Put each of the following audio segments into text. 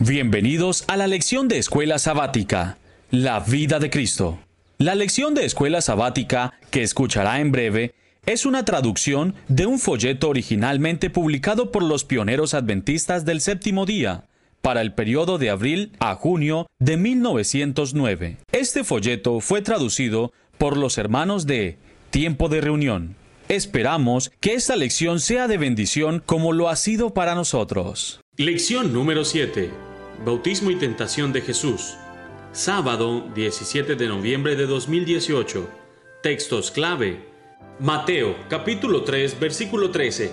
Bienvenidos a la lección de Escuela Sabática, La vida de Cristo. La lección de Escuela Sabática, que escuchará en breve, es una traducción de un folleto originalmente publicado por los pioneros adventistas del séptimo día, para el periodo de abril a junio de 1909. Este folleto fue traducido por los hermanos de Tiempo de Reunión. Esperamos que esta lección sea de bendición como lo ha sido para nosotros. Lección número 7 Bautismo y Tentación de Jesús. Sábado 17 de noviembre de 2018. Textos clave. Mateo capítulo 3 versículo 13.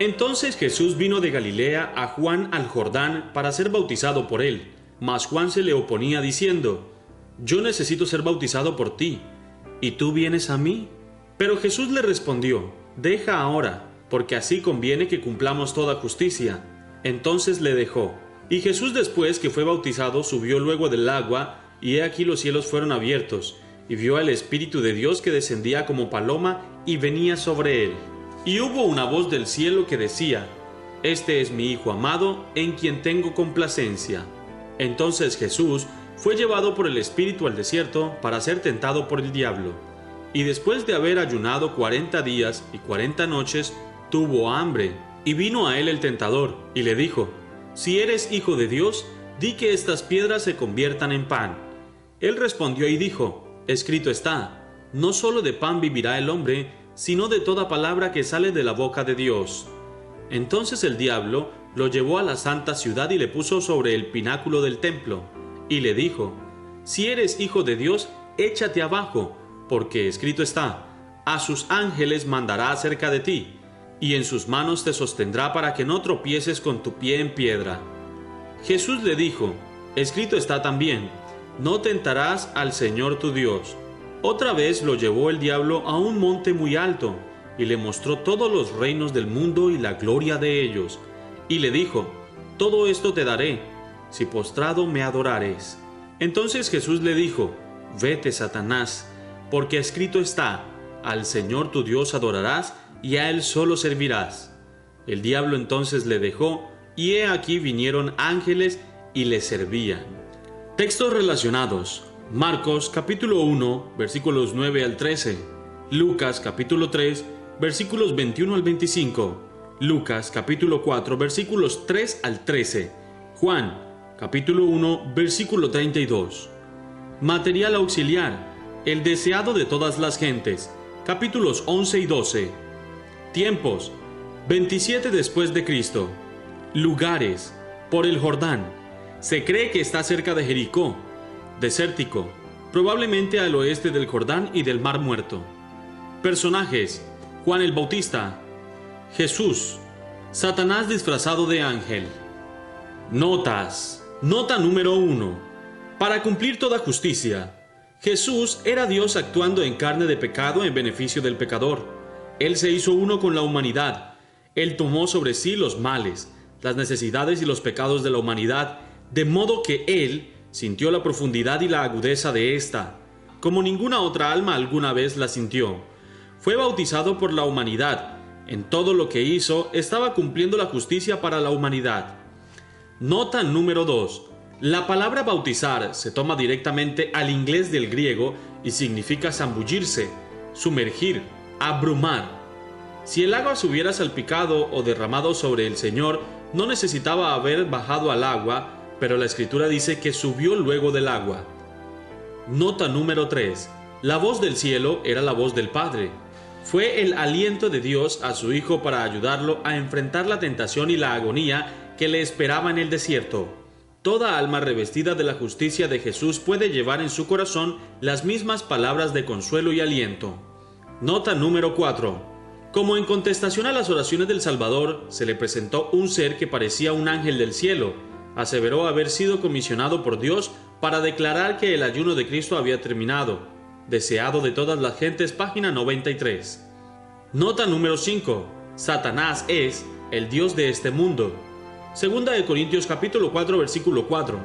Entonces Jesús vino de Galilea a Juan al Jordán para ser bautizado por él, mas Juan se le oponía diciendo, Yo necesito ser bautizado por ti, ¿y tú vienes a mí? Pero Jesús le respondió, Deja ahora, porque así conviene que cumplamos toda justicia. Entonces le dejó. Y Jesús después que fue bautizado subió luego del agua, y he aquí los cielos fueron abiertos, y vio al Espíritu de Dios que descendía como paloma y venía sobre él. Y hubo una voz del cielo que decía, Este es mi Hijo amado, en quien tengo complacencia. Entonces Jesús fue llevado por el Espíritu al desierto para ser tentado por el diablo. Y después de haber ayunado cuarenta días y cuarenta noches, tuvo hambre. Y vino a él el tentador, y le dijo, si eres hijo de Dios, di que estas piedras se conviertan en pan. Él respondió y dijo, Escrito está, no solo de pan vivirá el hombre, sino de toda palabra que sale de la boca de Dios. Entonces el diablo lo llevó a la santa ciudad y le puso sobre el pináculo del templo, y le dijo, Si eres hijo de Dios, échate abajo, porque escrito está, a sus ángeles mandará acerca de ti y en sus manos te sostendrá para que no tropieces con tu pie en piedra. Jesús le dijo, escrito está también, no tentarás al Señor tu Dios. Otra vez lo llevó el diablo a un monte muy alto, y le mostró todos los reinos del mundo y la gloria de ellos, y le dijo, todo esto te daré, si postrado me adorares. Entonces Jesús le dijo, vete, Satanás, porque escrito está, al Señor tu Dios adorarás, y a él solo servirás. El diablo entonces le dejó, y he aquí vinieron ángeles y le servían. Textos relacionados. Marcos capítulo 1 versículos 9 al 13. Lucas capítulo 3 versículos 21 al 25. Lucas capítulo 4 versículos 3 al 13. Juan capítulo 1 versículo 32. Material auxiliar. El deseado de todas las gentes. Capítulos 11 y 12. Tiempos 27 después de Cristo. Lugares por el Jordán. Se cree que está cerca de Jericó, desértico, probablemente al oeste del Jordán y del Mar Muerto. Personajes: Juan el Bautista, Jesús, Satanás disfrazado de ángel. Notas. Nota número 1. Para cumplir toda justicia, Jesús era Dios actuando en carne de pecado en beneficio del pecador. Él se hizo uno con la humanidad. Él tomó sobre sí los males, las necesidades y los pecados de la humanidad, de modo que Él sintió la profundidad y la agudeza de ésta, como ninguna otra alma alguna vez la sintió. Fue bautizado por la humanidad. En todo lo que hizo estaba cumpliendo la justicia para la humanidad. Nota número 2. La palabra bautizar se toma directamente al inglés del griego y significa zambullirse, sumergir, abrumar. Si el agua se hubiera salpicado o derramado sobre el Señor, no necesitaba haber bajado al agua, pero la escritura dice que subió luego del agua. Nota número 3. La voz del cielo era la voz del Padre. Fue el aliento de Dios a su Hijo para ayudarlo a enfrentar la tentación y la agonía que le esperaba en el desierto. Toda alma revestida de la justicia de Jesús puede llevar en su corazón las mismas palabras de consuelo y aliento. Nota número 4. Como en contestación a las oraciones del Salvador, se le presentó un ser que parecía un ángel del cielo. Aseveró haber sido comisionado por Dios para declarar que el ayuno de Cristo había terminado. Deseado de todas las gentes, página 93. Nota número 5. Satanás es el Dios de este mundo. Segunda de Corintios capítulo 4 versículo 4.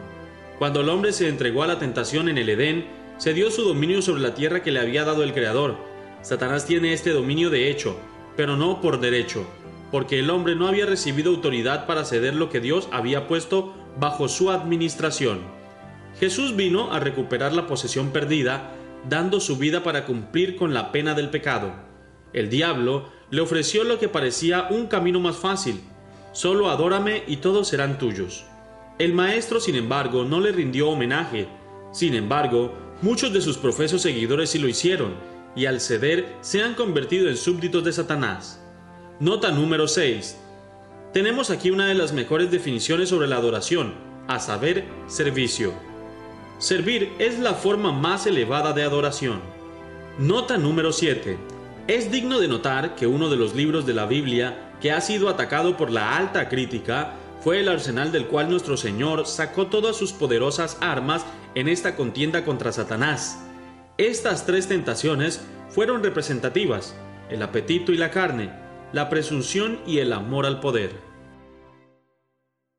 Cuando el hombre se entregó a la tentación en el Edén, se dio su dominio sobre la tierra que le había dado el Creador Satanás tiene este dominio de hecho, pero no por derecho, porque el hombre no había recibido autoridad para ceder lo que Dios había puesto bajo su administración. Jesús vino a recuperar la posesión perdida, dando su vida para cumplir con la pena del pecado. El diablo le ofreció lo que parecía un camino más fácil. Solo adórame y todos serán tuyos. El maestro, sin embargo, no le rindió homenaje. Sin embargo, muchos de sus profesos seguidores sí lo hicieron, y al ceder se han convertido en súbditos de Satanás. Nota número 6. Tenemos aquí una de las mejores definiciones sobre la adoración, a saber, servicio. Servir es la forma más elevada de adoración. Nota número 7. Es digno de notar que uno de los libros de la Biblia que ha sido atacado por la alta crítica fue el arsenal del cual nuestro Señor sacó todas sus poderosas armas en esta contienda contra Satanás. Estas tres tentaciones fueron representativas, el apetito y la carne, la presunción y el amor al poder.